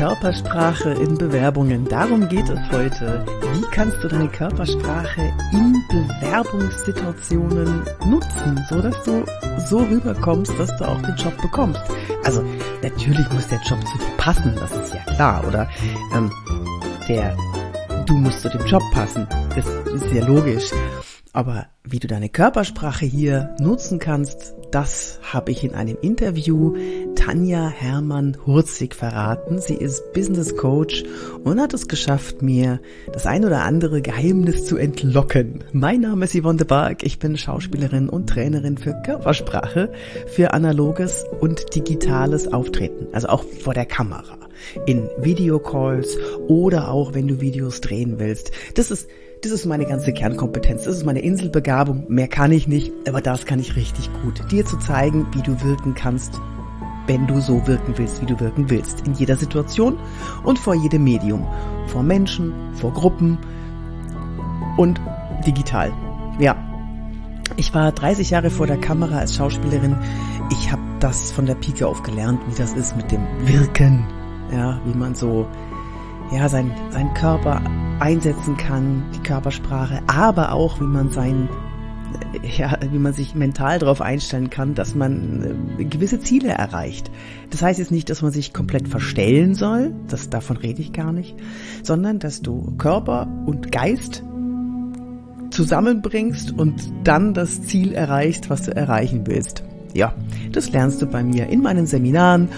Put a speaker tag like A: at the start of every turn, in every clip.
A: Körpersprache in Bewerbungen. Darum geht es heute. Wie kannst du deine Körpersprache in Bewerbungssituationen nutzen, so dass du so rüberkommst, dass du auch den Job bekommst? Also natürlich muss der Job zu dir passen, das ist ja klar, oder? Ähm, der, du musst zu dem Job passen, das ist ja logisch. Aber wie du deine Körpersprache hier nutzen kannst, das habe ich in einem Interview Tanja Hermann-Hurzig verraten. Sie ist Business Coach und hat es geschafft, mir das ein oder andere Geheimnis zu entlocken. Mein Name ist Yvonne de Barg. Ich bin Schauspielerin und Trainerin für Körpersprache, für analoges und digitales Auftreten, also auch vor der Kamera, in Videocalls oder auch wenn du Videos drehen willst. Das ist das ist meine ganze Kernkompetenz. Das ist meine Inselbegabung. Mehr kann ich nicht, aber das kann ich richtig gut. Dir zu zeigen, wie du wirken kannst, wenn du so wirken willst, wie du wirken willst. In jeder Situation und vor jedem Medium. Vor Menschen, vor Gruppen und digital. Ja. Ich war 30 Jahre vor der Kamera als Schauspielerin. Ich habe das von der Pike auf gelernt, wie das ist mit dem Wirken. Ja, wie man so ja, sein, sein Körper einsetzen kann, die Körpersprache, aber auch wie man sein ja, wie man sich mental darauf einstellen kann, dass man äh, gewisse Ziele erreicht. Das heißt jetzt nicht, dass man sich komplett verstellen soll, das davon rede ich gar nicht, sondern dass du Körper und Geist zusammenbringst und dann das Ziel erreichst, was du erreichen willst. Ja, das lernst du bei mir in meinen Seminaren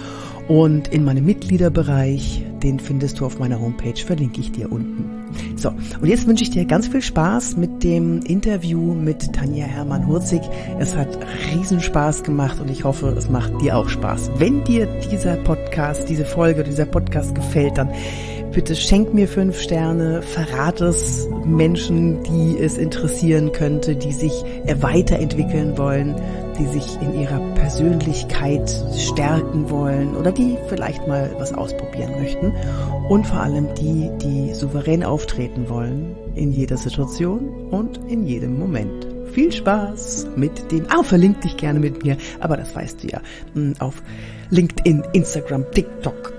A: und in meinem Mitgliederbereich, den findest du auf meiner Homepage, verlinke ich dir unten. So, und jetzt wünsche ich dir ganz viel Spaß mit dem Interview mit Tanja Hermann-Hurzig. Es hat riesen Spaß gemacht und ich hoffe, es macht dir auch Spaß. Wenn dir dieser Podcast, diese Folge, dieser Podcast gefällt, dann bitte schenk mir fünf Sterne, verrat es Menschen, die es interessieren könnte, die sich weiterentwickeln wollen, die sich in ihrer Persönlichkeit stärken wollen oder die vielleicht mal was ausprobieren möchten und vor allem die, die souverän auftreten wollen in jeder Situation und in jedem Moment. Viel Spaß mit dem, ah, verlink dich gerne mit mir, aber das weißt du ja, hm, auf LinkedIn, Instagram, TikTok.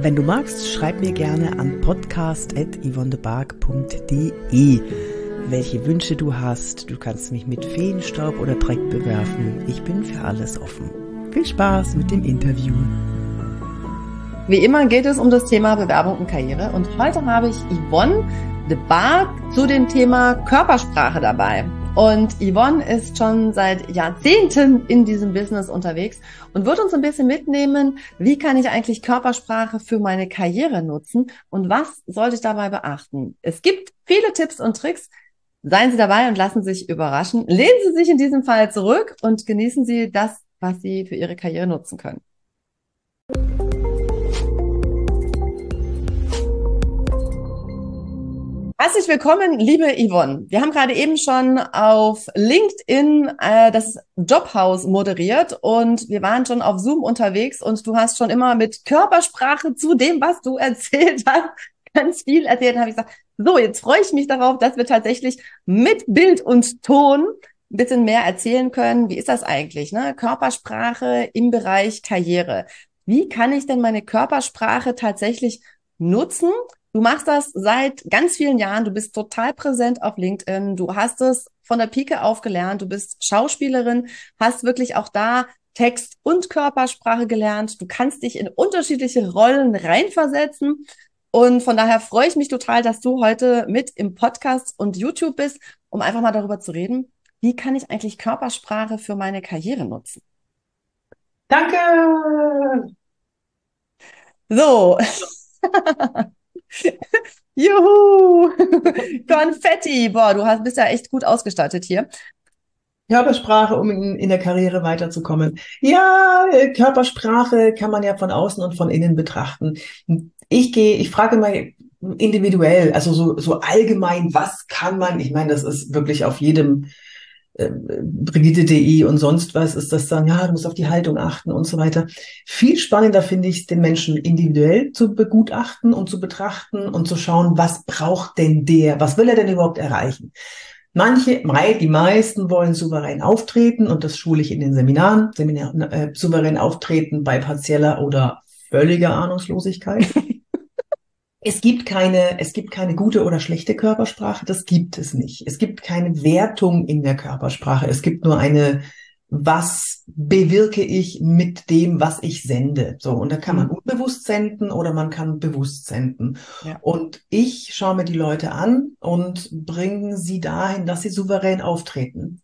A: Wenn du magst, schreib mir gerne an podcast.yvonnebark.de welche Wünsche du hast. Du kannst mich mit Feenstaub oder Dreck bewerfen. Ich bin für alles offen. Viel Spaß mit dem Interview.
B: Wie immer geht es um das Thema Bewerbung und Karriere und heute habe ich Yvonne de Barg zu dem Thema Körpersprache dabei. Und Yvonne ist schon seit Jahrzehnten in diesem Business unterwegs und wird uns ein bisschen mitnehmen, wie kann ich eigentlich Körpersprache für meine Karriere nutzen und was sollte ich dabei beachten. Es gibt viele Tipps und Tricks, Seien Sie dabei und lassen Sie sich überraschen. Lehnen Sie sich in diesem Fall zurück und genießen Sie das, was Sie für Ihre Karriere nutzen können. Herzlich willkommen, liebe Yvonne. Wir haben gerade eben schon auf LinkedIn äh, das Jobhaus moderiert und wir waren schon auf Zoom unterwegs und du hast schon immer mit Körpersprache zu dem, was du erzählt hast, ganz viel erzählt. habe ich gesagt, so, jetzt freue ich mich darauf, dass wir tatsächlich mit Bild und Ton ein bisschen mehr erzählen können. Wie ist das eigentlich? Ne? Körpersprache im Bereich Karriere. Wie kann ich denn meine Körpersprache tatsächlich nutzen? Du machst das seit ganz vielen Jahren. Du bist total präsent auf LinkedIn. Du hast es von der Pike auf gelernt. Du bist Schauspielerin, hast wirklich auch da Text und Körpersprache gelernt. Du kannst dich in unterschiedliche Rollen reinversetzen. Und von daher freue ich mich total, dass du heute mit im Podcast und YouTube bist, um einfach mal darüber zu reden, wie kann ich eigentlich Körpersprache für meine Karriere nutzen?
C: Danke.
B: So. Juhu! Konfetti! Boah, du hast, bist ja echt gut ausgestattet hier.
C: Körpersprache, um in, in der Karriere weiterzukommen. Ja, Körpersprache kann man ja von außen und von innen betrachten ich gehe, ich frage mal individuell, also so, so allgemein, was kann man, ich meine, das ist wirklich auf jedem äh, Brigitte.de und sonst was ist das dann, ja, du musst auf die Haltung achten und so weiter. Viel spannender finde ich, den Menschen individuell zu begutachten und zu betrachten und zu schauen, was braucht denn der, was will er denn überhaupt erreichen? Manche, die meisten wollen souverän auftreten und das schule ich in den Seminaren, Seminar, äh, souverän auftreten bei partieller oder völliger Ahnungslosigkeit.
A: es gibt keine, es gibt keine gute oder schlechte Körpersprache. Das gibt es nicht. Es gibt keine Wertung in der Körpersprache. Es gibt nur eine, was bewirke ich mit dem, was ich sende. So. Und da kann man mhm. unbewusst senden oder man kann bewusst senden. Ja. Und ich schaue mir die Leute an und bringe sie dahin, dass sie souverän auftreten.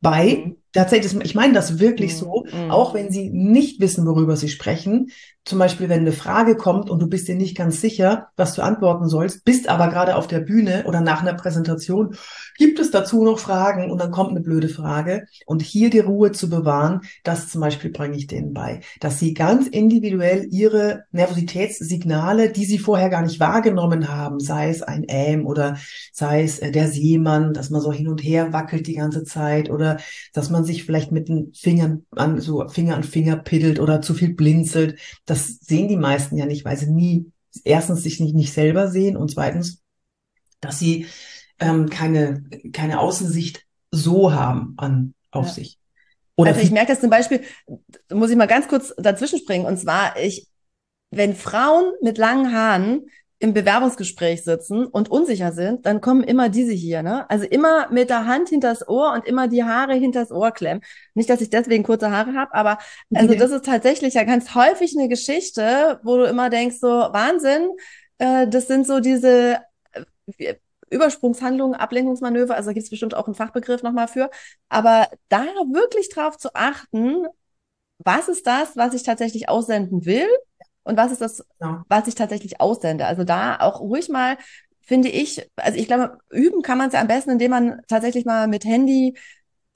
A: Bei mhm tatsächlich, ich meine das wirklich so, mm. auch wenn Sie nicht wissen, worüber Sie sprechen. Zum Beispiel, wenn eine Frage kommt und du bist dir nicht ganz sicher, was du antworten sollst, bist aber gerade auf der Bühne oder nach einer Präsentation, gibt es dazu noch Fragen und dann kommt eine blöde Frage. Und hier die Ruhe zu bewahren, das zum Beispiel bringe ich denen bei, dass sie ganz individuell ihre Nervositätssignale, die sie vorher gar nicht wahrgenommen haben, sei es ein Ähm oder sei es äh, der Seemann, dass man so hin und her wackelt die ganze Zeit oder dass man man sich vielleicht mit den Fingern an, so Finger an Finger piddelt oder zu viel blinzelt. Das sehen die meisten ja nicht, weil sie nie, erstens sich nicht, nicht selber sehen und zweitens, dass sie ähm, keine, keine Außensicht so haben an, auf ja. sich.
B: Oder also ich merke das zum Beispiel, muss ich mal ganz kurz dazwischen springen, und zwar, ich, wenn Frauen mit langen Haaren im Bewerbungsgespräch sitzen und unsicher sind, dann kommen immer diese hier, ne? Also immer mit der Hand hinters Ohr und immer die Haare hinters Ohr klemmen. Nicht, dass ich deswegen kurze Haare habe, aber also das ist tatsächlich ja ganz häufig eine Geschichte, wo du immer denkst, so Wahnsinn, äh, das sind so diese äh, Übersprungshandlungen, Ablenkungsmanöver, also da gibt es bestimmt auch einen Fachbegriff nochmal für. Aber da wirklich drauf zu achten, was ist das, was ich tatsächlich aussenden will? Und was ist das, ja. was ich tatsächlich aussende. Also da auch ruhig mal, finde ich, also ich glaube, üben kann man es ja am besten, indem man tatsächlich mal mit Handy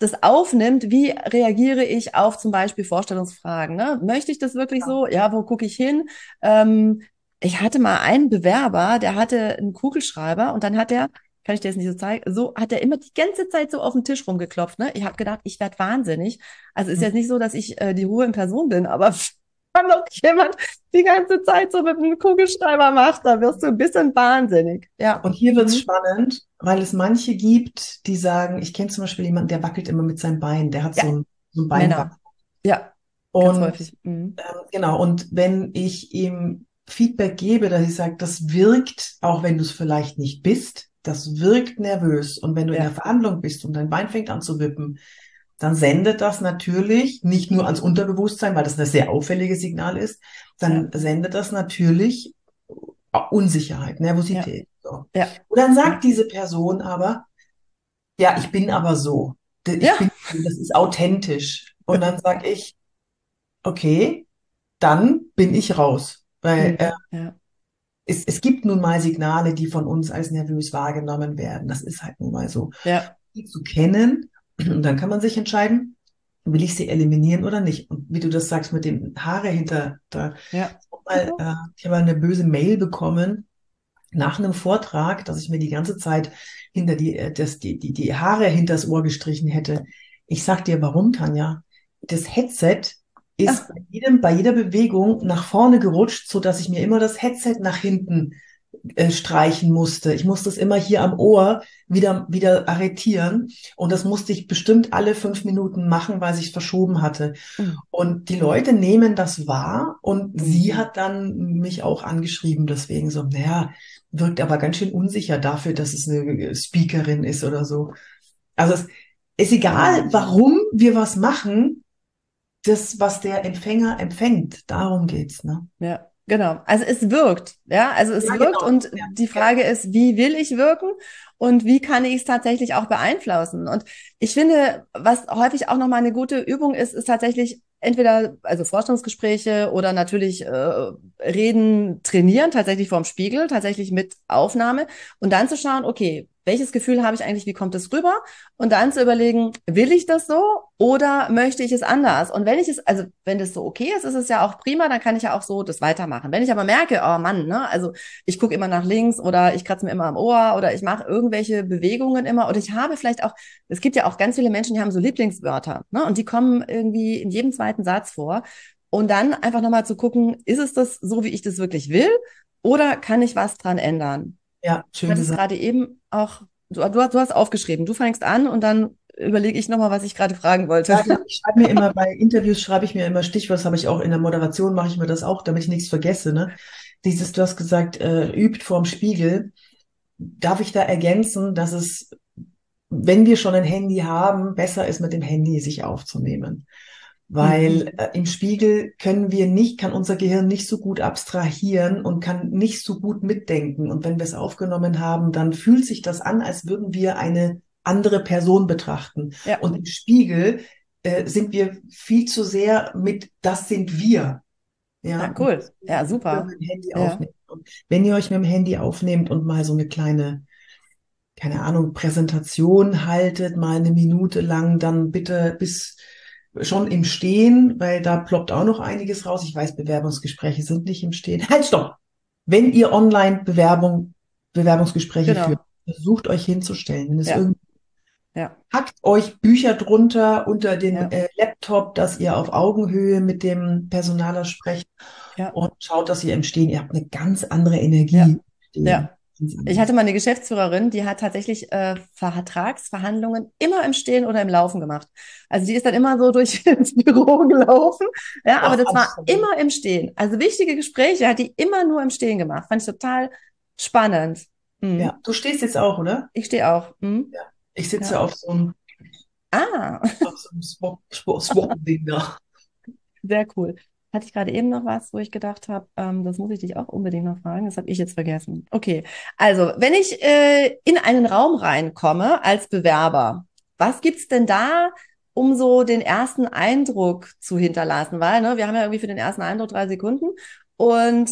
B: das aufnimmt, wie reagiere ich auf zum Beispiel Vorstellungsfragen. Ne? Möchte ich das wirklich ja. so? Ja, wo gucke ich hin? Ähm, ich hatte mal einen Bewerber, der hatte einen Kugelschreiber und dann hat er, kann ich dir jetzt nicht so zeigen, so hat er immer die ganze Zeit so auf den Tisch rumgeklopft. Ne? Ich habe gedacht, ich werde wahnsinnig. Also ist mhm. jetzt nicht so, dass ich äh, die Ruhe in Person bin, aber wenn noch jemand die ganze Zeit so mit einem Kugelschreiber macht, da wirst du ein bisschen wahnsinnig.
A: Ja. Und hier wird's mhm. spannend, weil es manche gibt, die sagen, ich kenne zum Beispiel jemanden, der wackelt immer mit seinem Bein, der hat ja. so ein, so ein Bein.
B: Ja.
A: Und mhm. ähm, genau, und wenn ich ihm Feedback gebe, dass ich sage, das wirkt, auch wenn du es vielleicht nicht bist, das wirkt nervös. Und wenn du ja. in der Verhandlung bist und dein Bein fängt an zu wippen, dann sendet das natürlich nicht nur ans Unterbewusstsein, weil das ein sehr auffälliges Signal ist, dann ja. sendet das natürlich Unsicherheit, Nervosität. Ja. Ja. Und dann sagt diese Person aber, ja, ich bin aber so. Ich ja. bin, das ist authentisch. Und dann sage ich, okay, dann bin ich raus. Weil äh, ja. es, es gibt nun mal Signale, die von uns als nervös wahrgenommen werden. Das ist halt nun mal so. Ja. Die zu kennen und dann kann man sich entscheiden, will ich sie eliminieren oder nicht. Und wie du das sagst mit dem Haare hinter da. Ja. Mal, äh, ich habe eine böse Mail bekommen nach einem Vortrag, dass ich mir die ganze Zeit hinter die, äh, das, die, die, die Haare hinters Ohr gestrichen hätte. Ich sag dir, warum, Tanja? Das Headset ist bei, jedem, bei jeder Bewegung nach vorne gerutscht, so dass ich mir immer das Headset nach hinten äh, streichen musste. Ich musste es immer hier am Ohr wieder, wieder arretieren. Und das musste ich bestimmt alle fünf Minuten machen, weil sich verschoben hatte. Mhm. Und die Leute nehmen das wahr und mhm. sie hat dann mich auch angeschrieben, deswegen so, naja, wirkt aber ganz schön unsicher dafür, dass es eine Speakerin ist oder so. Also es ist egal, warum wir was machen, das, was der Empfänger empfängt, darum geht's, ne?
B: Ja. Genau, also es wirkt, ja, also es ja, wirkt genau. und ja. die Frage ist, wie will ich wirken und wie kann ich es tatsächlich auch beeinflussen? Und ich finde, was häufig auch nochmal eine gute Übung ist, ist tatsächlich entweder also Vorstellungsgespräche oder natürlich äh, Reden trainieren, tatsächlich vorm Spiegel, tatsächlich mit Aufnahme und dann zu schauen, okay, welches Gefühl habe ich eigentlich, wie kommt es rüber? Und dann zu überlegen, will ich das so oder möchte ich es anders? Und wenn ich es, also wenn das so okay ist, ist es ja auch prima, dann kann ich ja auch so das weitermachen. Wenn ich aber merke, oh Mann, ne, also ich gucke immer nach links oder ich kratze mir immer am Ohr oder ich mache irgendwelche Bewegungen immer oder ich habe vielleicht auch, es gibt ja auch ganz viele Menschen, die haben so Lieblingswörter, ne, und die kommen irgendwie in jedem zweiten Satz vor. Und dann einfach nochmal zu gucken, ist es das so, wie ich das wirklich will? Oder kann ich was dran ändern?
A: Ja, schön
B: du gesagt. gerade eben auch, du, du, hast, du hast aufgeschrieben, du fängst an und dann überlege ich nochmal, was ich gerade fragen wollte.
A: Ja, ich schreibe mir immer bei Interviews, schreibe ich mir immer Stichwort, habe ich auch in der Moderation, mache ich mir das auch, damit ich nichts vergesse. Ne? dieses, du hast gesagt, äh, übt vorm Spiegel. Darf ich da ergänzen, dass es, wenn wir schon ein Handy haben, besser ist, mit dem Handy sich aufzunehmen? Weil mhm. äh, im Spiegel können wir nicht, kann unser Gehirn nicht so gut abstrahieren und kann nicht so gut mitdenken. Und wenn wir es aufgenommen haben, dann fühlt sich das an, als würden wir eine andere Person betrachten. Ja. Und im Spiegel äh, sind wir viel zu sehr mit, das sind wir.
B: Ja, ja cool. Ja, super.
A: Ja. Und wenn ihr euch mit dem Handy aufnehmt und mal so eine kleine, keine Ahnung, Präsentation haltet, mal eine Minute lang, dann bitte bis schon im Stehen, weil da ploppt auch noch einiges raus. Ich weiß, Bewerbungsgespräche sind nicht im Stehen. Halt, stopp! Wenn ihr online Bewerbung, Bewerbungsgespräche genau. führt, versucht euch hinzustellen. Wenn es ja. irgendwie ja. Hackt euch Bücher drunter unter den ja. äh, Laptop, dass ihr auf Augenhöhe mit dem Personaler sprecht ja. und schaut, dass ihr im Stehen, ihr habt eine ganz andere Energie.
B: Ja. Ich hatte mal eine Geschäftsführerin, die hat tatsächlich äh, Vertragsverhandlungen immer im Stehen oder im Laufen gemacht. Also die ist dann immer so durch ins Büro gelaufen, ja, aber das war immer im Stehen. Also wichtige Gespräche hat die immer nur im Stehen gemacht. Fand ich total spannend.
A: Mhm. Ja, du stehst jetzt auch, oder?
B: Ich stehe auch. Mhm.
A: Ja. Ich sitze ja. auf so einem,
B: ah.
A: auf so einem Swap-Ding da.
B: Sehr cool. Hatte ich gerade eben noch was, wo ich gedacht habe, ähm, das muss ich dich auch unbedingt noch fragen. Das habe ich jetzt vergessen. Okay, also wenn ich äh, in einen Raum reinkomme als Bewerber, was gibt's denn da, um so den ersten Eindruck zu hinterlassen? Weil ne, wir haben ja irgendwie für den ersten Eindruck drei Sekunden und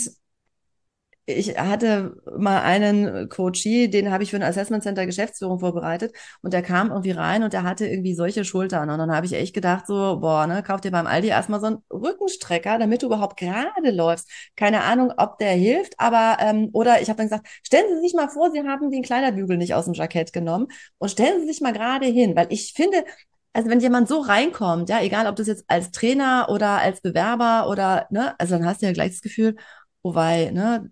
B: ich hatte mal einen Coachie, den habe ich für ein Assessment Center Geschäftsführung vorbereitet und der kam irgendwie rein und der hatte irgendwie solche Schultern und dann habe ich echt gedacht so, boah, ne, kauf dir beim Aldi erstmal so einen Rückenstrecker, damit du überhaupt gerade läufst. Keine Ahnung, ob der hilft, aber ähm, oder ich habe dann gesagt, stellen Sie sich mal vor, Sie haben den Kleiderbügel nicht aus dem Jackett genommen und stellen Sie sich mal gerade hin, weil ich finde, also wenn jemand so reinkommt, ja, egal ob das jetzt als Trainer oder als Bewerber oder, ne, also dann hast du ja gleich das Gefühl, oh wei, ne,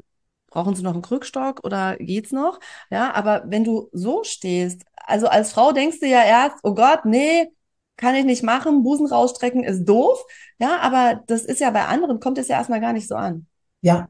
B: brauchen Sie noch einen Krückstock oder geht's noch? Ja, aber wenn du so stehst, also als Frau denkst du ja erst, oh Gott, nee, kann ich nicht machen, Busen rausstrecken ist doof. Ja, aber das ist ja bei anderen, kommt es ja erstmal gar nicht so an.
A: Ja,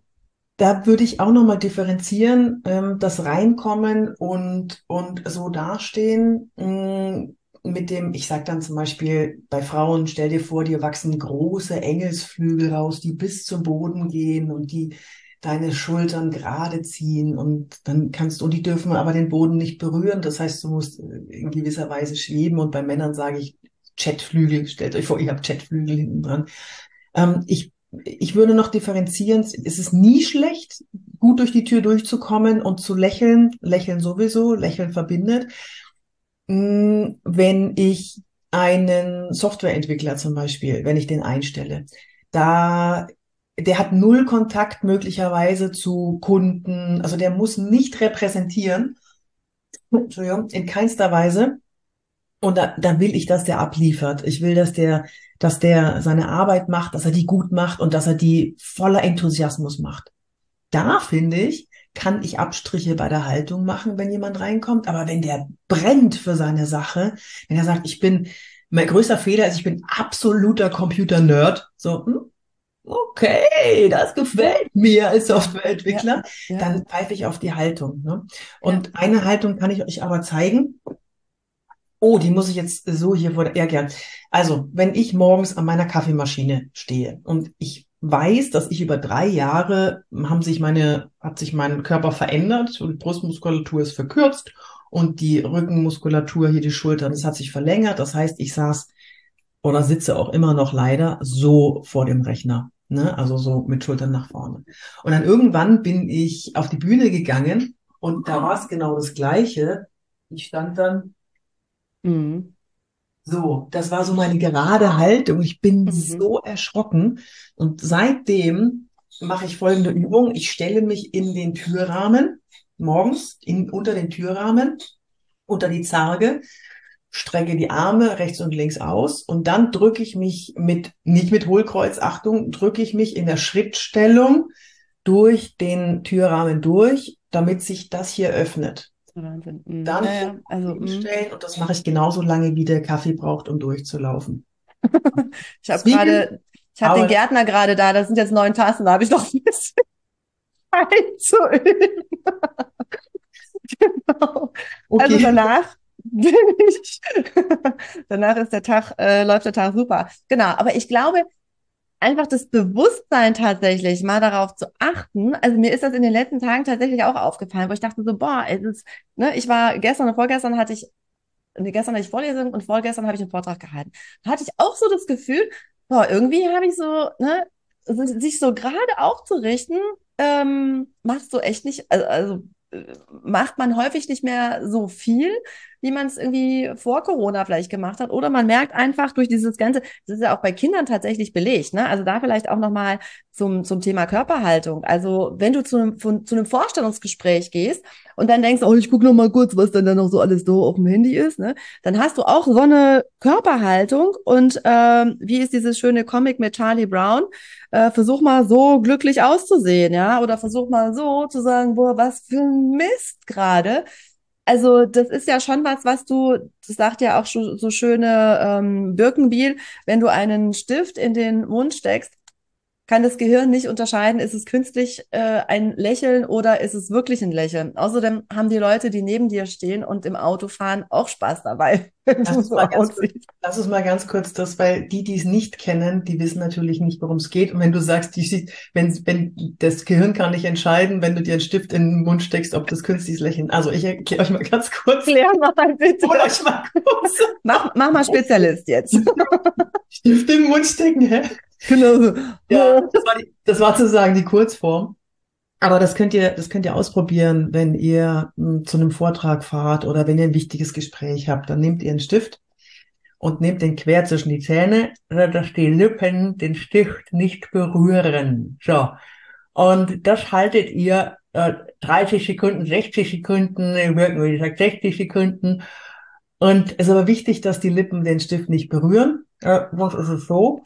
A: da würde ich auch nochmal differenzieren, ähm, das Reinkommen und, und so dastehen. Mm, mit dem, ich sag dann zum Beispiel bei Frauen, stell dir vor, dir wachsen große Engelsflügel raus, die bis zum Boden gehen und die deine Schultern gerade ziehen und dann kannst du, und die dürfen aber den Boden nicht berühren. Das heißt, du musst äh, in gewisser Weise schweben und bei Männern sage ich Chatflügel. Stellt euch vor, ihr habt Chatflügel hinten dran. Ähm, ich, ich würde noch differenzieren. Es ist nie schlecht, gut durch die Tür durchzukommen und zu lächeln. Lächeln sowieso. Lächeln verbindet. Mm, wenn ich einen Softwareentwickler zum Beispiel, wenn ich den einstelle, da der hat null Kontakt möglicherweise zu Kunden, also der muss nicht repräsentieren, Entschuldigung, in keinster Weise. Und da, da will ich, dass der abliefert. Ich will, dass der, dass der seine Arbeit macht, dass er die gut macht und dass er die voller Enthusiasmus macht. Da finde ich, kann ich Abstriche bei der Haltung machen, wenn jemand reinkommt. Aber wenn der brennt für seine Sache, wenn er sagt, ich bin, mein größter Fehler ist, ich bin absoluter Computer-Nerd, so, hm, okay, das gefällt mir als Softwareentwickler, ja, ja. dann pfeife ich auf die Haltung. Ne? Und ja. eine Haltung kann ich euch aber zeigen. Oh, die muss ich jetzt so hier vor der, ja gern. Also, wenn ich morgens an meiner Kaffeemaschine stehe und ich weiß, dass ich über drei Jahre haben sich meine, hat sich mein Körper verändert und die Brustmuskulatur ist verkürzt und die Rückenmuskulatur hier die Schultern, das hat sich verlängert. Das heißt, ich saß oder sitze auch immer noch leider so vor dem Rechner. Ne? Also so mit Schultern nach vorne. Und dann irgendwann bin ich auf die Bühne gegangen und da war es genau das Gleiche. Ich stand dann mhm. so, das war so meine gerade Haltung. Ich bin mhm. so erschrocken. Und seitdem mache ich folgende Übung. Ich stelle mich in den Türrahmen, morgens in, unter den Türrahmen, unter die Zarge strecke die Arme rechts und links aus und dann drücke ich mich mit, nicht mit Hohlkreuz, Achtung, drücke ich mich in der Schrittstellung durch den Türrahmen durch, damit sich das hier öffnet. Wahnsinn. Mhm. Dann ja, ja. Also, mhm. hinstellen und das mache ich genauso lange, wie der Kaffee braucht, um durchzulaufen.
B: ich habe gerade, ich habe den Gärtner gerade da, das sind jetzt neun Tassen, da habe ich noch ein bisschen. einzuüben. genau.
A: Okay.
B: Also danach danach ist der Tag, äh, läuft der Tag super. Genau, aber ich glaube, einfach das Bewusstsein tatsächlich mal darauf zu achten. Also mir ist das in den letzten Tagen tatsächlich auch aufgefallen, wo ich dachte so, boah, es ist, ne, ich war gestern und vorgestern hatte ich, nee, gestern hatte ich Vorlesung und vorgestern habe ich einen Vortrag gehalten. Da hatte ich auch so das Gefühl, boah, irgendwie habe ich so, ne, sich so gerade aufzurichten, ähm, machst du echt nicht, also, also äh, macht man häufig nicht mehr so viel, wie man es irgendwie vor Corona vielleicht gemacht hat. Oder man merkt einfach durch dieses Ganze, das ist ja auch bei Kindern tatsächlich belegt, ne? Also da vielleicht auch nochmal zum, zum Thema Körperhaltung. Also wenn du zu einem, von, zu einem Vorstellungsgespräch gehst und dann denkst, oh, ich gucke noch mal kurz, was denn da noch so alles so auf dem Handy ist, ne? Dann hast du auch so eine Körperhaltung und ähm, wie ist dieses schöne Comic mit Charlie Brown? Äh, versuch mal so glücklich auszusehen, ja? Oder versuch mal so zu sagen, boah, was für ein Mist gerade also das ist ja schon was, was du, das sagt ja auch so schöne ähm, Birkenbiel, wenn du einen Stift in den Mund steckst, kann das Gehirn nicht unterscheiden, ist es künstlich äh, ein Lächeln oder ist es wirklich ein Lächeln. Außerdem haben die Leute, die neben dir stehen und im Auto fahren, auch Spaß dabei.
A: Lass uns, so mal ganz kurz, lass uns mal ganz kurz das, weil die, die es nicht kennen, die wissen natürlich nicht, worum es geht. Und wenn du sagst, die, wenn, wenn das Gehirn kann nicht entscheiden, wenn du dir einen Stift in den Mund steckst, ob das künstliches Lächeln. Also ich erkläre euch mal ganz kurz.
B: Klär mal bitte.
A: Hol euch mal kurz.
B: Mach, mach mal Spezialist jetzt.
A: Stift im Mund stecken, hä?
B: Genau so.
A: Ja, das war, die, das war sozusagen die Kurzform. Aber das könnt ihr, das könnt ihr ausprobieren, wenn ihr m, hm, zu einem Vortrag fahrt oder wenn ihr ein wichtiges Gespräch habt. Dann nehmt ihr einen Stift und nehmt den quer zwischen die Zähne, dass die Lippen den Stift nicht berühren. So. Und das haltet ihr äh, 30 Sekunden, 60 Sekunden, wie gesagt 60 Sekunden. Und es ist aber wichtig, dass die Lippen den Stift nicht berühren. Äh, was ist es so?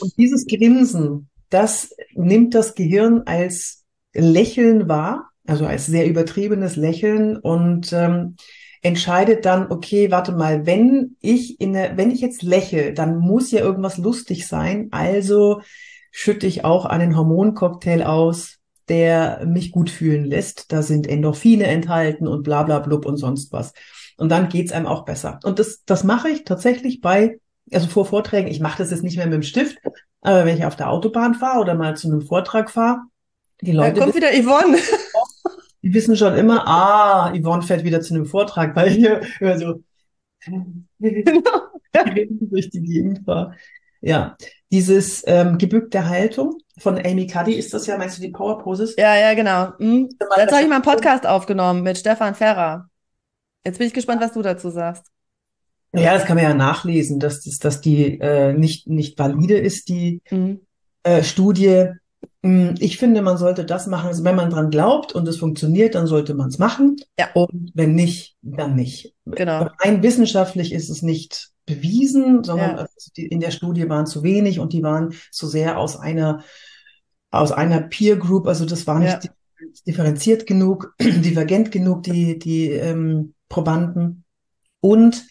A: Und dieses Grinsen, das nimmt das Gehirn als Lächeln wahr, also als sehr übertriebenes Lächeln und ähm, entscheidet dann, okay, warte mal, wenn ich in der, wenn ich jetzt lächle, dann muss ja irgendwas lustig sein, also schütte ich auch einen Hormoncocktail aus, der mich gut fühlen lässt. Da sind Endorphine enthalten und bla bla blub und sonst was. Und dann geht's einem auch besser. Und das, das mache ich tatsächlich bei also vor Vorträgen, ich mache das jetzt nicht mehr mit dem Stift, aber wenn ich auf der Autobahn fahre oder mal zu einem Vortrag fahre, die Leute.
B: Da kommt wieder Yvonne.
A: Die wissen schon immer, ah, Yvonne fährt wieder zu einem Vortrag, weil ich immer so genau. durch die Gegend fahre. Ja, dieses ähm, gebückte Haltung von Amy Cuddy ist das ja, meinst du die Power Poses?
B: Ja, ja, genau. Mhm. Jetzt habe ich mal einen Podcast aufgenommen mit Stefan Ferrer. Jetzt bin ich gespannt, was du dazu sagst.
A: Ja, das kann man ja nachlesen, dass, dass, dass die äh, nicht, nicht valide ist, die mhm. äh, Studie. Hm, ich finde, man sollte das machen, also wenn man dran glaubt und es funktioniert, dann sollte man es machen.
B: Ja.
A: Und wenn nicht, dann nicht.
B: Genau.
A: Rein wissenschaftlich ist es nicht bewiesen, sondern ja. die, in der Studie waren zu wenig und die waren zu sehr aus einer aus einer Peer Group, also das war nicht ja. differenziert genug, divergent genug, die, die ähm, Probanden. Und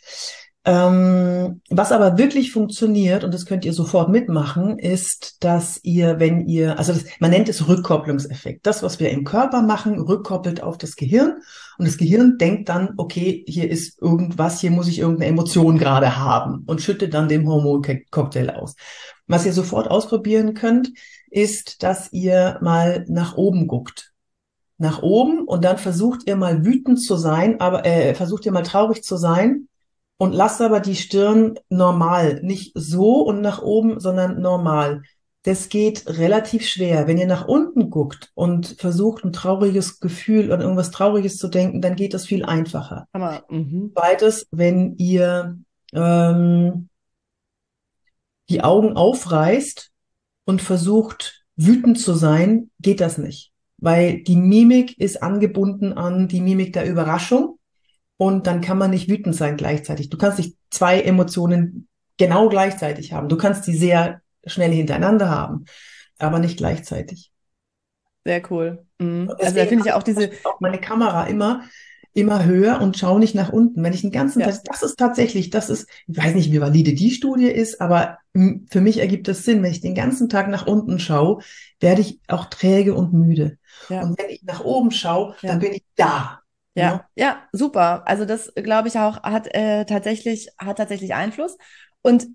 A: ähm, was aber wirklich funktioniert, und das könnt ihr sofort mitmachen, ist, dass ihr, wenn ihr, also das, man nennt es Rückkopplungseffekt. Das, was wir im Körper machen, rückkoppelt auf das Gehirn. Und das Gehirn denkt dann, okay, hier ist irgendwas, hier muss ich irgendeine Emotion gerade haben und schüttet dann den Hormoncocktail aus. Was ihr sofort ausprobieren könnt, ist, dass ihr mal nach oben guckt nach oben und dann versucht ihr mal wütend zu sein, aber äh, versucht ihr mal traurig zu sein und lasst aber die Stirn normal, nicht so und nach oben, sondern normal. Das geht relativ schwer. Wenn ihr nach unten guckt und versucht, ein trauriges Gefühl an irgendwas Trauriges zu denken, dann geht das viel einfacher.
B: Aber, mhm.
A: Zweites, wenn ihr ähm, die Augen aufreißt und versucht, wütend zu sein, geht das nicht. Weil die Mimik ist angebunden an die Mimik der Überraschung und dann kann man nicht wütend sein gleichzeitig. Du kannst nicht zwei Emotionen genau gleichzeitig haben. Du kannst die sehr schnell hintereinander haben, aber nicht gleichzeitig.
B: Sehr cool. Mhm. Also da finde ich auch diese
A: auch meine Kamera immer immer höher und schaue nicht nach unten. Wenn ich den ganzen
B: Ja.
A: Tag, das ist tatsächlich, das ist, ich weiß nicht, wie valide die Studie ist, aber für mich ergibt es Sinn. Wenn ich den ganzen Tag nach unten schaue, werde ich auch träge und müde.
B: Ja.
A: Und wenn ich nach oben schaue,
B: Ja.
A: dann bin ich da.
B: Ja, ja, super. Also das glaube ich auch hat äh, tatsächlich hat tatsächlich Einfluss. Und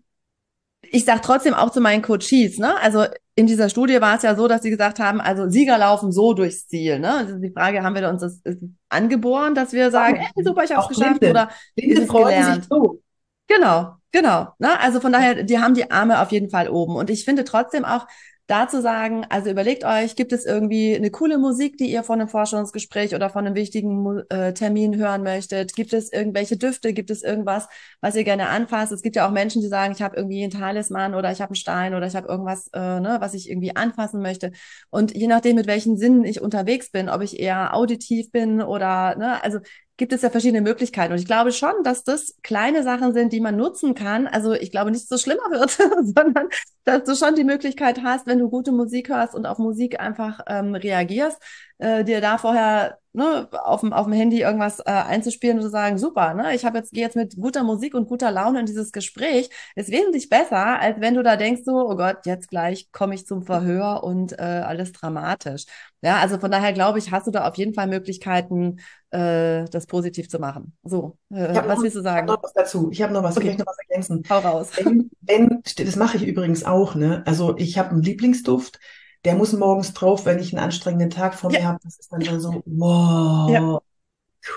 B: ich sage trotzdem auch zu meinen Coaches, ne? Also in dieser Studie war es ja so, dass sie gesagt haben, also Sieger laufen so durchs Ziel, ne? Also die Frage, haben wir uns das ist angeboren, dass wir sagen,
A: Ja.
B: hey, super, ich habe es geschafft oder Ist es gelernt?
A: so.
B: Genau, genau. Ne? Also von daher, die haben die Arme auf jeden Fall oben. Und ich finde trotzdem auch dazu sagen, also überlegt euch, gibt es irgendwie eine coole Musik, die ihr von einem Forschungsgespräch oder von einem wichtigen äh, Termin hören möchtet? Gibt es irgendwelche Düfte? Gibt es irgendwas, was ihr gerne anfasst? Es gibt ja auch Menschen, die sagen, ich habe irgendwie einen Talisman oder ich habe einen Stein oder ich habe irgendwas, äh, ne, was ich irgendwie anfassen möchte. Und je nachdem, mit welchen Sinnen ich unterwegs bin, ob ich eher auditiv bin oder, ne, also gibt es ja verschiedene Möglichkeiten. Und ich glaube schon, dass das kleine Sachen sind, die man nutzen kann. Also ich glaube nicht, dass es schlimmer wird, sondern dass du schon die Möglichkeit hast, wenn du gute Musik hörst und auf Musik einfach ähm, reagierst, äh, dir da vorher ne, auf dem, auf dem Handy irgendwas äh, einzuspielen und zu sagen, super, ne, ich habe jetzt gehe jetzt mit guter Musik und guter Laune in dieses Gespräch, ist wesentlich besser, als wenn du da denkst so, oh Gott, jetzt gleich komme ich zum Verhör und äh, alles dramatisch. Ja, also von daher glaube ich, hast du da auf jeden Fall Möglichkeiten, äh, das positiv zu machen. So, äh, was
A: noch-
B: willst du
A: Ich habe
B: sagen?
A: noch was dazu. Ich habe noch was,
B: Okay.
A: ich möchte noch was ergänzen.
B: Hau raus.
A: Wenn, wenn, das mache ich übrigens auch, ne? Also ich habe einen Lieblingsduft, der muss morgens drauf, wenn ich einen anstrengenden Tag vor
B: Ja.
A: mir habe. Das ist dann schon so, wow,
B: Ja.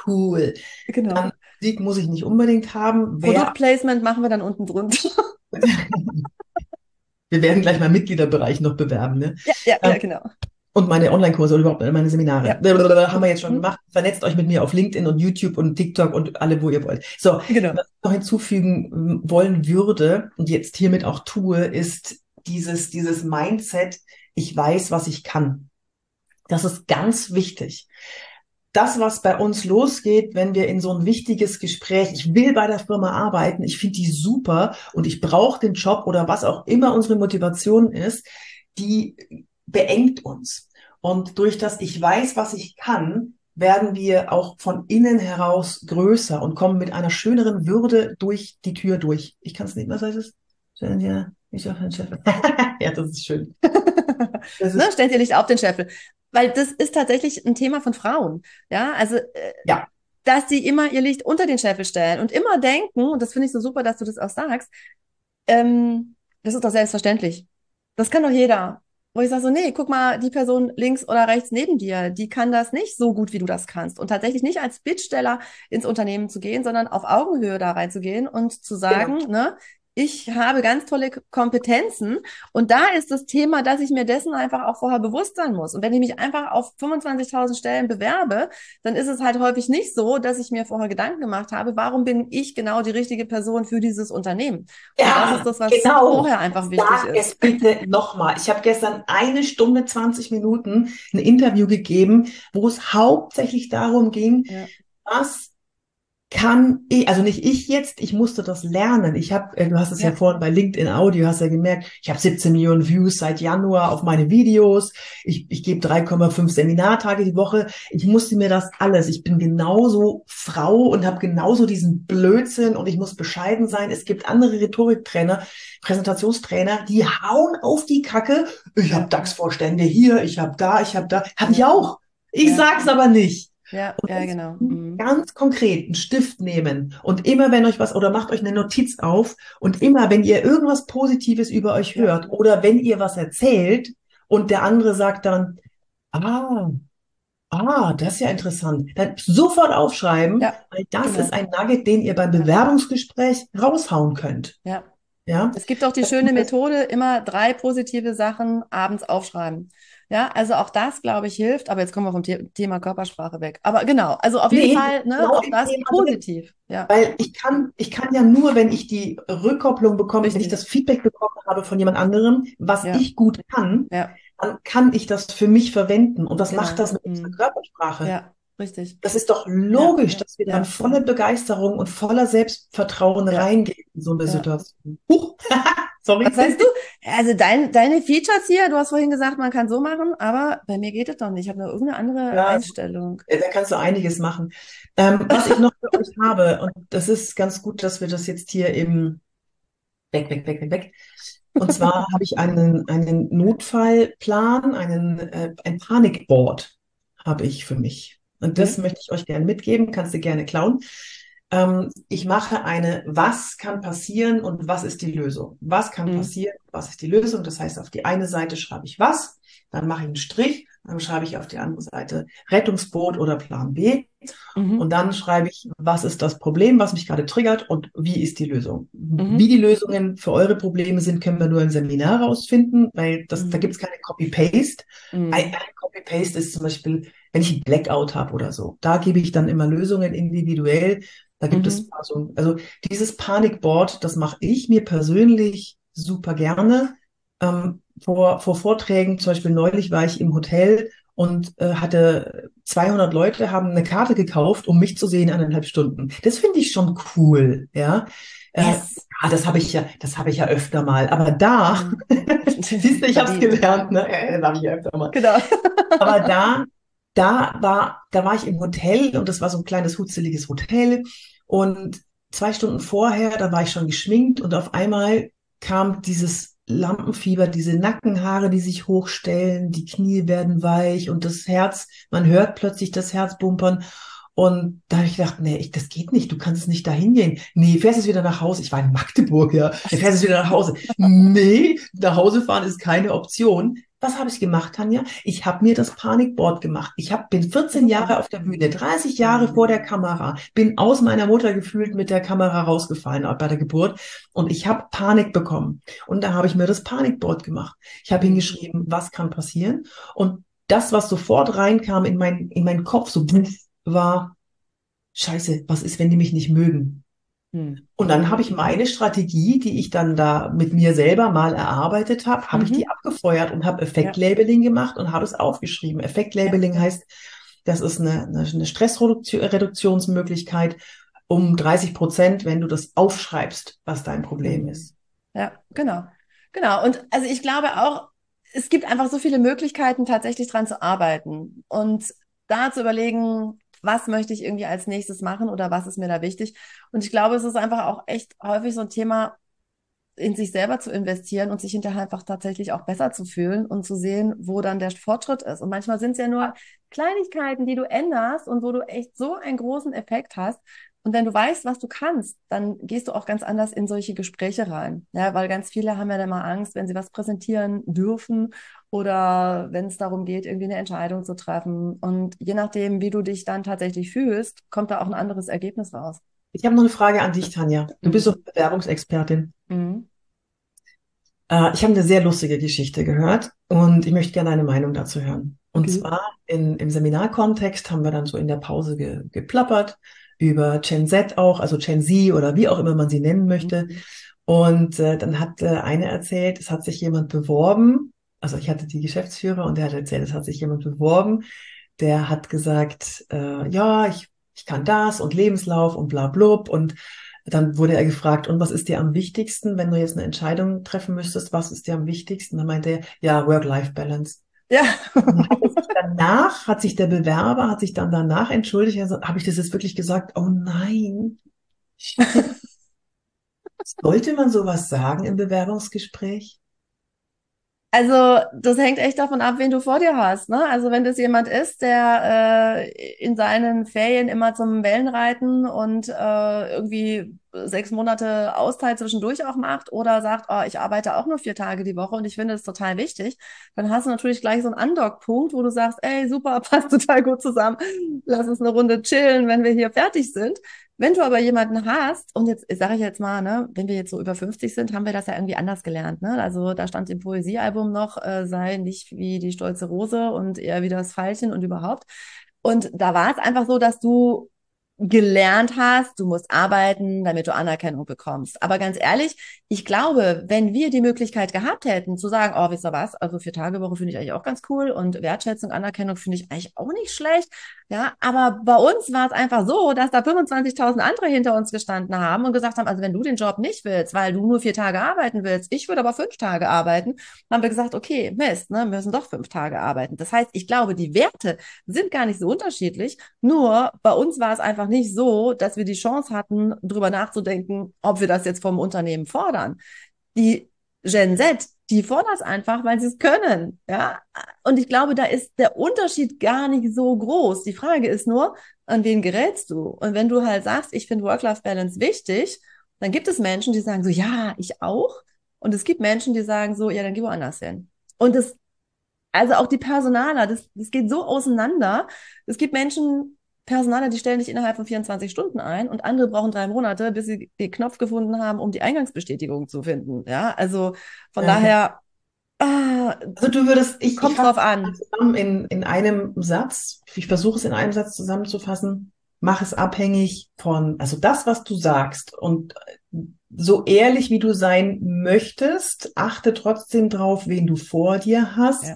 A: cool.
B: Genau.
A: Dann Musik muss ich nicht unbedingt haben.
B: Produktplacement machen wir dann unten drunter.
A: wir werden gleich mal Mitgliederbereich noch bewerben, ne?
B: ja, ja, ja,
A: Ähm,
B: genau.
A: Und meine Online-Kurse oder überhaupt meine Seminare.
B: Ja.
A: Blablabla, Haben wir jetzt schon
B: Mhm.
A: gemacht. Vernetzt euch mit mir auf LinkedIn und YouTube und TikTok und alle, wo ihr wollt. So,
B: Genau.
A: Was ich noch hinzufügen wollen würde und jetzt hiermit auch tue, ist dieses, dieses Mindset, ich weiß, was ich kann. Das ist ganz wichtig. Das, was bei uns losgeht, wenn wir in so ein wichtiges Gespräch, ich will bei der Firma arbeiten, ich finde die super und ich brauche den Job oder was auch immer unsere Motivation ist, die beengt uns. Und durch das ich weiß, was ich kann, werden wir auch von innen heraus größer und kommen mit einer schöneren Würde durch die Tür durch. Ich kann es nicht, was heißt es? Ich auch ein Chef. ja, das ist schön. Das
B: ne,
A: ist,
B: stellt ihr Licht auf den Scheffel. Weil das ist tatsächlich ein Thema von Frauen. Ja, also, äh,
A: Ja.
B: dass die immer ihr Licht unter den Scheffel stellen und immer denken, und das finde ich so super, dass du das auch sagst, ähm, das ist doch selbstverständlich. Das kann doch jeder. Wo ich sage so, nee, guck mal, die Person links oder rechts neben dir, die kann das nicht so gut, wie du das kannst. Und tatsächlich nicht als Bittsteller ins Unternehmen zu gehen, sondern auf Augenhöhe da reinzugehen und zu sagen, ne, ich habe ganz tolle Kompetenzen und da ist das Thema, dass ich mir dessen einfach auch vorher bewusst sein muss. Und wenn ich mich einfach auf 25.000 Stellen bewerbe, dann ist es halt häufig nicht so, dass ich mir vorher Gedanken gemacht habe, warum bin ich genau die richtige Person für dieses Unternehmen? Und
A: Ja,
B: das ist das, was
A: genau.
B: vorher einfach wichtig
A: Sag
B: ist.
A: es bitte nochmal. Ich habe gestern eine Stunde 20 Minuten ein Interview gegeben, wo es hauptsächlich darum ging,
B: Ja.
A: was kann ich, also nicht ich jetzt, ich musste das lernen. Ich habe, du hast es ja.
B: Ja.
A: vorhin bei LinkedIn Audio, hast ja gemerkt, ich habe 17 Millionen Views seit Januar auf meine Videos. Ich, ich gebe 3,5 Seminartage die Woche. Ich musste mir das alles. Ich bin genauso Frau und habe genauso diesen Blödsinn und ich muss bescheiden sein. Es gibt andere Rhetoriktrainer, Präsentationstrainer, die hauen auf die Kacke. Ich habe DAX-Vorstände hier, ich habe da, ich habe da. Habe ich auch. Ich
B: Ja.
A: sag's aber nicht.
B: Ja,
A: Und
B: ja, genau. Mhm.
A: Ganz konkret einen Stift nehmen und immer, wenn euch was, oder macht euch eine Notiz auf und immer, wenn ihr irgendwas Positives über euch hört oder wenn ihr was erzählt und der andere sagt dann, ah, ah, das ist ja interessant, dann sofort aufschreiben,
B: Ja,
A: weil das
B: genau.
A: ist ein Nugget, den ihr beim Bewerbungsgespräch raushauen könnt.
B: Ja.
A: Ja,
B: Es gibt auch die
A: Das-
B: schöne Methode, immer drei positive Sachen abends aufschreiben. Ja, also auch das, glaube ich, hilft. Aber jetzt kommen wir vom The Thema Körpersprache weg. Aber genau, also auf jeden
A: Nee,
B: Fall, ne,
A: genau
B: auch das
A: Thema drin.
B: positiv. Ja,
A: Weil ich kann, ich kann ja nur, wenn ich die Rückkopplung bekomme, wenn
B: Richtig.
A: ich das Feedback bekommen habe von jemand anderem, was
B: Ja.
A: ich gut kann,
B: ja,
A: dann kann ich das für mich verwenden. Und was
B: Genau.
A: macht das mit unserer
B: Mhm.
A: Körpersprache?
B: ja, richtig.
A: Das ist doch logisch,
B: Ja,
A: dass wir dann voller Begeisterung und voller Selbstvertrauen reingehen in so eine. Situation. Huch. Sorry.
B: Was weißt du? Also dein, deine Features hier, du hast vorhin gesagt, man kann so machen, aber bei mir geht es doch nicht. Ich habe nur irgendeine andere
A: Ja.
B: Einstellung.
A: Da kannst du einiges machen. Ähm, was ich noch für euch habe, und das ist ganz gut, dass wir das jetzt hier eben weg, weg, weg, weg, weg. Und zwar habe ich einen, einen Notfallplan, einen, äh, ein Panikboard habe ich für mich. Und das möchte ich euch gerne mitgeben, kannst du gerne klauen. Ähm, ich mache eine, was kann passieren und was ist die Lösung? Was kann
B: Mhm.
A: passieren? Was ist die Lösung? Das heißt, auf die eine Seite schreibe ich was, dann mache ich einen Strich, dann schreibe ich auf die andere Seite Rettungsboot oder Plan B.
B: Mhm.
A: Und dann schreibe ich, was ist das Problem, was mich gerade triggert und wie ist die Lösung.
B: Mhm.
A: Wie die Lösungen für eure Probleme sind, können wir nur im Seminar rausfinden, weil das, da
B: Mhm.
A: gibt es keine Copy-Paste.
B: Mhm.
A: Ein, ein Copy-Paste ist zum Beispiel, wenn ich einen Blackout habe oder so. Da gebe ich dann immer Lösungen individuell. Da gibt es also, also dieses Panikboard, das mache ich mir persönlich super gerne. Ähm, vor, vor Vorträgen, zum Beispiel neulich war ich im Hotel und äh, hatte 200 Leute haben eine Karte gekauft, um mich zu sehen eineinhalb Stunden. Das finde ich schon cool, ja. Äh,
B: Yes.
A: ja, das habe ich ja, das habe ich ja öfter mal. Aber da, siehst du, ich habe es gelernt, ne? Äh, Das habe ich ja öfter mal.
B: Genau.
A: Aber da, da war, da war ich im Hotel und das war so ein kleines hutzeliges Hotel. Und zwei Stunden vorher, da war ich schon geschminkt und auf einmal kam dieses Lampenfieber, diese Nackenhaare, die sich hochstellen, die Knie werden weich und das Herz, man hört plötzlich das Herz bumpern. Und da habe ich gedacht, nee, ich, das geht nicht, du kannst nicht dahin gehen. Nee, fährst jetzt wieder nach Hause. Ich war in Magdeburg, ja. Fährst jetzt wieder nach Hause. Nee, nach Hause fahren ist keine Option. Was habe ich gemacht, Tanja? Ich habe mir das Panikboard gemacht. Ich hab, bin 14 Jahre auf der Bühne, 30 Jahre vor der Kamera, bin aus meiner Mutter gefühlt mit der Kamera rausgefallen bei der Geburt und ich habe Panik bekommen. Und da habe ich mir das Panikboard gemacht. Ich habe hingeschrieben, was kann passieren? Und das, was sofort reinkam in mein, in meinen Kopf, so war, Scheiße, was ist, wenn die mich nicht mögen?
B: Hm.
A: Und dann habe ich meine Strategie, die ich dann da mit mir selber mal erarbeitet habe, habe ich
B: Mhm.
A: die abgefeuert und habe Effektlabeling gemacht und habe es aufgeschrieben. Effektlabeling heißt, das ist eine, eine, eine Stressreduktionsmöglichkeit um 30 Prozent, wenn du das aufschreibst, was dein Problem
B: Mhm.
A: ist.
B: Ja, genau. Genau. Und also ich glaube auch, es gibt einfach so viele Möglichkeiten, tatsächlich dran zu arbeiten und da zu überlegen, was möchte ich irgendwie als nächstes machen oder was ist mir da wichtig. Und ich glaube, es ist einfach auch echt häufig so ein Thema, in sich selber zu investieren und sich hinterher einfach tatsächlich auch besser zu fühlen und zu sehen, wo dann der Fortschritt ist. Und manchmal sind es ja nur Kleinigkeiten, die du änderst und wo du echt so einen großen Effekt hast. Und wenn du weißt, was du kannst, dann gehst du auch ganz anders in solche Gespräche rein. Ja, weil ganz viele haben ja dann mal Angst, wenn sie was präsentieren dürfen oder wenn es darum geht, irgendwie eine Entscheidung zu treffen. Und je nachdem, wie du dich dann tatsächlich fühlst, kommt da auch ein anderes Ergebnis raus.
A: Ich habe noch eine Frage an dich, Tanja. Du bist doch Bewerbungsexpertin.
B: Mhm.
A: Äh, ich habe eine sehr lustige Geschichte gehört und ich möchte gerne eine Meinung dazu hören. Und
B: Okay.
A: zwar in, im Seminarkontext haben wir dann so in der Pause ge, geplappert über Gen Z auch, also Gen Z oder wie auch immer man sie nennen möchte. Und äh, dann hat äh, eine erzählt, es hat sich jemand beworben. Also ich hatte die Geschäftsführer und der hat erzählt, es hat sich jemand beworben. Der hat gesagt, äh, ja, ich, ich kann das und Lebenslauf und bla blub. Und dann wurde er gefragt, und was ist dir am wichtigsten, wenn du jetzt eine Entscheidung treffen müsstest, was ist dir am wichtigsten? Dann meinte er, ja, Work-Life-Balance.
B: Ja.
A: Und hat sich danach, hat sich der Bewerber, hat sich dann danach entschuldigt, also, habe ich das jetzt wirklich gesagt? Oh nein. Sollte man sowas sagen im Bewerbungsgespräch?
B: Also, das hängt echt davon ab, wen du vor dir hast, ne? Also, wenn das jemand ist, der äh, in seinen Ferien immer zum Wellenreiten und äh, irgendwie sechs Monate Auszeit zwischendurch auch macht oder sagt, oh, ich arbeite auch nur vier Tage die Woche und ich finde es total wichtig, dann hast du natürlich gleich so einen Andockpunkt, wo du sagst, ey, super, passt total gut zusammen, lass uns eine Runde chillen, wenn wir hier fertig sind. Wenn du aber jemanden hast, und jetzt sage ich jetzt mal, ne, wenn wir jetzt so über 50 sind, haben wir das ja irgendwie anders gelernt. Ne? Also da stand im Poesiealbum noch, äh, sei nicht wie die stolze Rose und eher wie das Veilchen und überhaupt. Und da war es einfach so, dass du gelernt hast, du musst arbeiten, damit du Anerkennung bekommst. Aber ganz ehrlich, ich glaube, wenn wir die Möglichkeit gehabt hätten, zu sagen, oh, wisst ihr was, also vier Tage Woche finde ich eigentlich auch ganz cool und Wertschätzung, Anerkennung finde ich eigentlich auch nicht schlecht. Ja, aber bei uns war es einfach so, dass da 25.000 andere hinter uns gestanden haben und gesagt haben, also wenn du den Job nicht willst, weil du nur vier Tage arbeiten willst, ich würde aber fünf Tage arbeiten, haben wir gesagt, okay, Mist, ne, wir müssen doch fünf Tage arbeiten. Das heißt, ich glaube, die Werte sind gar nicht so unterschiedlich, nur bei uns war es einfach nicht so, dass wir die Chance hatten, drüber nachzudenken, ob wir das jetzt vom Unternehmen fordern. Die Gen Z, die fordern es einfach, weil sie es können. Ja, und ich glaube, da ist der Unterschied gar nicht so groß. Die Frage ist nur, an wen gerätst du? Und wenn du halt sagst, ich finde Work-Life-Balance wichtig, dann gibt es Menschen, die sagen so, ja, ich auch. Und es gibt Menschen, die sagen so, ja, dann geh woanders hin. Und das, also auch die Personaler, das, das geht so auseinander. Es gibt Menschen, Personaler, die stellen dich innerhalb von 24 Stunden ein und andere brauchen drei Monate, bis sie den Knopf gefunden haben, um die Eingangsbestätigung zu finden. Ja, also von ja. daher.
A: Ah, also du würdest, ich kommt drauf an. In, in einem Satz, ich versuche es in einem Satz zusammenzufassen, mach es abhängig von, also das, was du sagst und so ehrlich wie du sein möchtest, achte trotzdem drauf, wen du vor dir hast. Ja.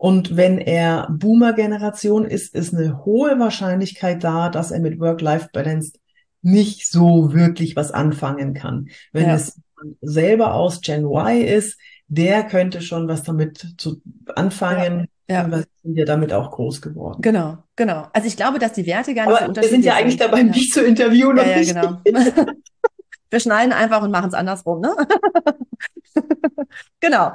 A: Und wenn er Boomer-Generation ist, ist eine hohe Wahrscheinlichkeit da, dass er mit Work-Life-Balance nicht so wirklich was anfangen kann. Wenn ja. es selber aus Gen Y ist, der könnte schon was damit zu anfangen. Ja. ja. Wir sind ja damit auch groß geworden.
B: Genau, genau. Also ich glaube, dass die Werte gar nicht
A: Aber so unterschiedlich sind. Wir sind ja eigentlich dabei, ja. mich zu interviewen.
B: Ja, ja, genau. wir schneiden einfach und machen es andersrum, ne? genau.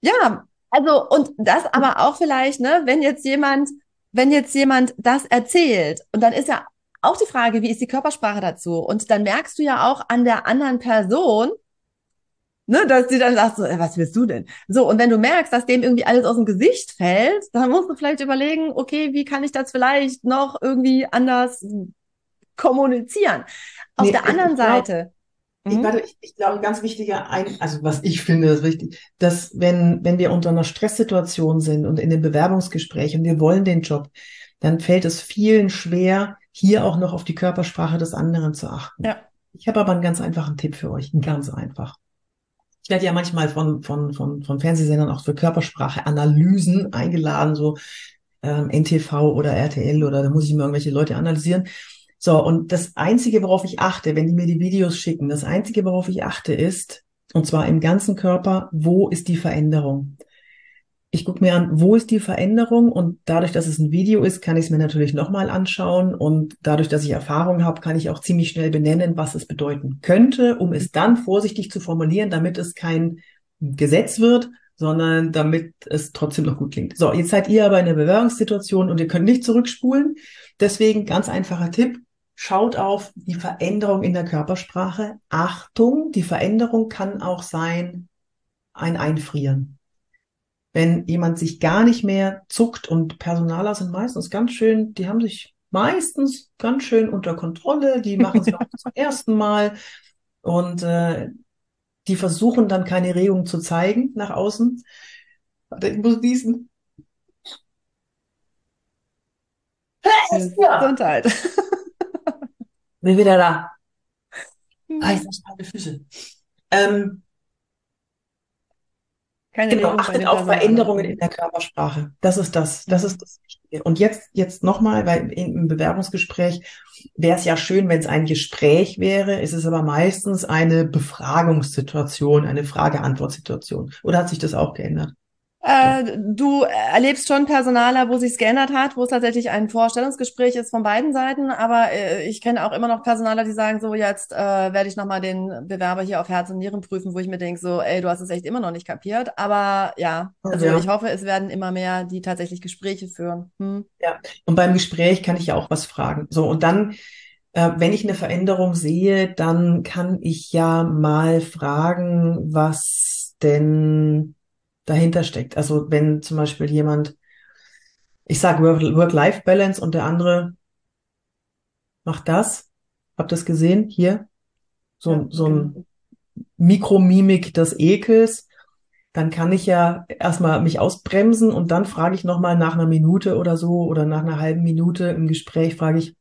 B: Ja, also, und das aber auch vielleicht, ne, wenn jetzt jemand, wenn jetzt jemand das erzählt, und dann ist ja auch die Frage, wie ist die Körpersprache dazu? Und dann merkst du ja auch an der anderen Person, ne, dass sie dann sagt, so, was willst du denn? So, und wenn du merkst, dass dem irgendwie alles aus dem Gesicht fällt, dann musst du vielleicht überlegen, okay, wie kann ich das vielleicht noch irgendwie anders kommunizieren? Auf nee, der anderen Seite,
A: ich, mhm. warte, ich, ich glaube, ganz wichtiger, ein, also was ich finde, ist wichtig, dass wenn, wenn wir unter einer Stresssituation sind und in dem Bewerbungsgespräch und wir wollen den Job, dann fällt es vielen schwer, hier auch noch auf die Körpersprache des anderen zu achten. Ja. Ich habe aber einen ganz einfachen Tipp für euch, ganz einfach. Ich werde ja manchmal von, von, von, von Fernsehsendern auch für Körpersprache-Analysen eingeladen, so ähm, NTV oder RTL oder da muss ich mir irgendwelche Leute analysieren. So, und das Einzige, worauf ich achte, wenn die mir die Videos schicken, das Einzige, worauf ich achte, ist, und zwar im ganzen Körper, wo ist die Veränderung? Ich gucke mir an, wo ist die Veränderung und dadurch, dass es ein Video ist, kann ich es mir natürlich nochmal anschauen und dadurch, dass ich Erfahrung habe, kann ich auch ziemlich schnell benennen, was es bedeuten könnte, um es dann vorsichtig zu formulieren, damit es kein Gesetz wird, sondern damit es trotzdem noch gut klingt. So, jetzt seid ihr aber in der Bewerbungssituation und ihr könnt nicht zurückspulen. Deswegen ganz einfacher Tipp, Schaut auf die Veränderung in der Körpersprache. Achtung, die Veränderung kann auch sein ein Einfrieren. Wenn jemand sich gar nicht mehr zuckt und Personaler sind meistens ganz schön, die haben sich meistens ganz schön unter Kontrolle, die machen es auch zum ersten Mal und äh, die versuchen dann keine Regung zu zeigen nach außen. Ich muss diesen. Gesundheit. Bin wieder da. Mhm. Ah, jetzt meine Füße. Ähm, Keine genau, achtet auf Veränderungen in der Körpersprache. Das ist das. Das ist das Wichtige. Und jetzt, jetzt nochmal, weil im Bewerbungsgespräch wäre es ja schön, wenn es ein Gespräch wäre. Es ist aber meistens eine Befragungssituation, eine Frage-Antwort-Situation. Oder hat sich das auch geändert?
B: Äh, du erlebst schon Personaler, wo sich geändert hat, wo es tatsächlich ein Vorstellungsgespräch ist von beiden Seiten. Aber äh, ich kenne auch immer noch Personaler, die sagen so, jetzt äh, werde ich nochmal den Bewerber hier auf Herz und Nieren prüfen, wo ich mir denke so, ey, du hast es echt immer noch nicht kapiert. Aber ja, also ja. ich hoffe, es werden immer mehr, die tatsächlich Gespräche führen. Hm?
A: Ja, und beim Gespräch kann ich ja auch was fragen. So, und dann äh, wenn ich eine Veränderung sehe, dann kann ich ja mal fragen, was denn dahinter steckt. Also wenn zum Beispiel jemand, ich sage Work-Life-Balance und der andere macht das, habt ihr das gesehen? Hier, so, ja, so ein genau. Mikromimik des Ekels, dann kann ich ja erstmal mich ausbremsen und dann frage ich nochmal nach einer Minute oder so oder nach einer halben Minute im Gespräch, frage ich,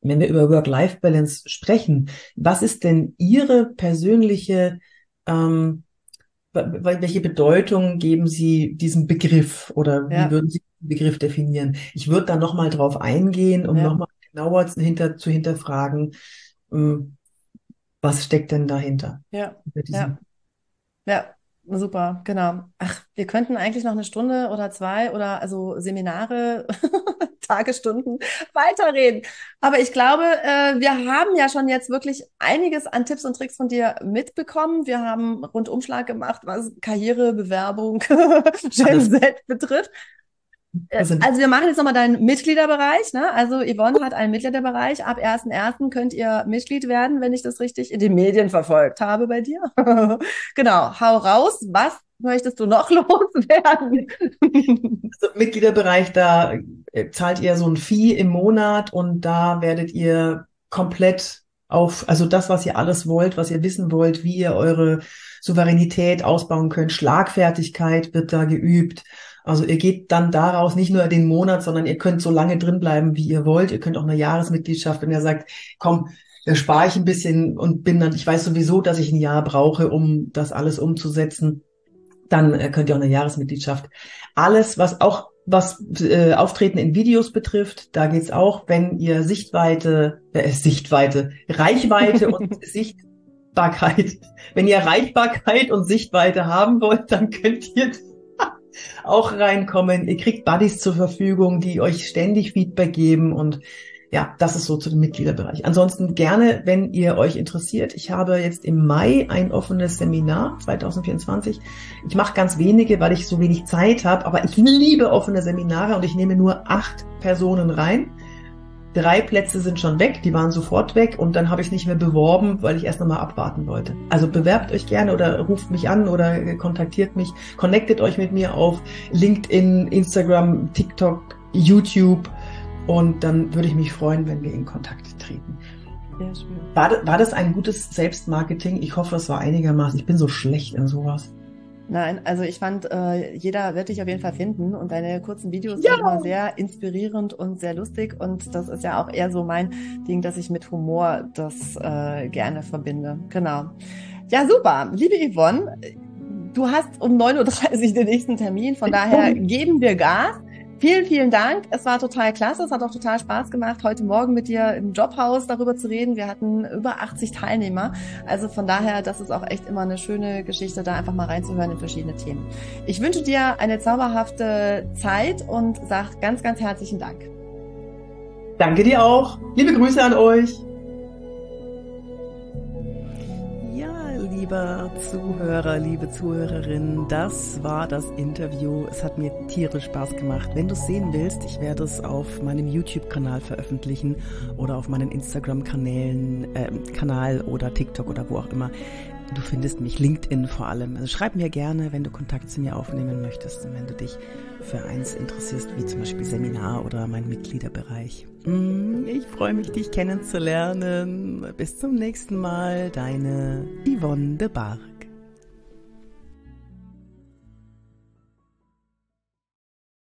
A: wenn wir über Work-Life-Balance sprechen, was ist denn Ihre persönliche ähm, welche Bedeutung geben Sie diesem Begriff oder wie ja. würden Sie Begriff definieren. Ich würde da nochmal drauf eingehen, um ja. nochmal genauer hinter, zu hinterfragen, ähm, was steckt denn dahinter?
B: Ja. Ja. ja. Super, genau. Ach, wir könnten eigentlich noch eine Stunde oder zwei oder also Seminare, Tagesstunden weiterreden. Aber ich glaube, äh, wir haben ja schon jetzt wirklich einiges an Tipps und Tricks von dir mitbekommen. Wir haben Rundumschlag gemacht, was Karriere, Bewerbung, Gen Z betrifft. Äh, also wir machen jetzt nochmal deinen Mitgliederbereich. Ne? Also Yvonne hat einen Mitgliederbereich. Ab 1.1. könnt ihr Mitglied werden, wenn ich das richtig in den Medien verfolgt habe bei dir. genau, hau raus. Was möchtest du noch loswerden?
A: also Mitgliederbereich, da äh, zahlt ihr so ein Fee im Monat und da werdet ihr komplett auf, also das, was ihr alles wollt, was ihr wissen wollt, wie ihr eure Souveränität ausbauen könnt. Schlagfertigkeit wird da geübt also ihr geht dann daraus nicht nur den Monat, sondern ihr könnt so lange drin bleiben, wie ihr wollt. Ihr könnt auch eine Jahresmitgliedschaft, wenn ihr sagt, komm, da spare ich ein bisschen und bin dann, ich weiß sowieso, dass ich ein Jahr brauche, um das alles umzusetzen, dann äh, könnt ihr auch eine Jahresmitgliedschaft. Alles, was auch was äh, Auftreten in Videos betrifft, da geht's auch, wenn ihr Sichtweite, äh, Sichtweite, Reichweite und Sichtbarkeit, wenn ihr Reichbarkeit und Sichtweite haben wollt, dann könnt ihr auch reinkommen. Ihr kriegt Buddies zur Verfügung, die euch ständig Feedback geben und ja, das ist so zu dem Mitgliederbereich. Ansonsten gerne, wenn ihr euch interessiert. Ich habe jetzt im Mai ein offenes Seminar 2024. Ich mache ganz wenige, weil ich so wenig Zeit habe, aber ich liebe offene Seminare und ich nehme nur acht Personen rein. Drei Plätze sind schon weg, die waren sofort weg und dann habe ich nicht mehr beworben, weil ich erst nochmal abwarten wollte. Also bewerbt euch gerne oder ruft mich an oder kontaktiert mich, connectet euch mit mir auf LinkedIn, Instagram, TikTok, YouTube und dann würde ich mich freuen, wenn wir in Kontakt treten. War, war das ein gutes Selbstmarketing? Ich hoffe, es war einigermaßen. Ich bin so schlecht in sowas.
B: Nein, also ich fand, äh, jeder wird dich auf jeden Fall finden und deine kurzen Videos ja. sind immer sehr inspirierend und sehr lustig und das ist ja auch eher so mein Ding, dass ich mit Humor das äh, gerne verbinde. Genau. Ja, super. Liebe Yvonne, du hast um 9.30 Uhr den nächsten Termin, von daher geben wir Gas. Vielen, vielen Dank. Es war total klasse. Es hat auch total Spaß gemacht, heute Morgen mit dir im Jobhaus darüber zu reden. Wir hatten über 80 Teilnehmer. Also von daher, das ist auch echt immer eine schöne Geschichte, da einfach mal reinzuhören in verschiedene Themen. Ich wünsche dir eine zauberhafte Zeit und sag ganz, ganz herzlichen Dank.
A: Danke dir auch. Liebe Grüße an euch.
D: Lieber Zuhörer, liebe Zuhörerin, das war das Interview. Es hat mir tierisch Spaß gemacht. Wenn du es sehen willst, ich werde es auf meinem YouTube-Kanal veröffentlichen oder auf meinen Instagram-Kanälen, äh, Kanal oder TikTok oder wo auch immer. Du findest mich, LinkedIn vor allem. Also schreib mir gerne, wenn du Kontakt zu mir aufnehmen möchtest und wenn du dich für eins interessierst, wie zum Beispiel Seminar oder mein Mitgliederbereich. Mm, ich freue mich, dich kennenzulernen. Bis zum nächsten Mal, deine Yvonne de Bar.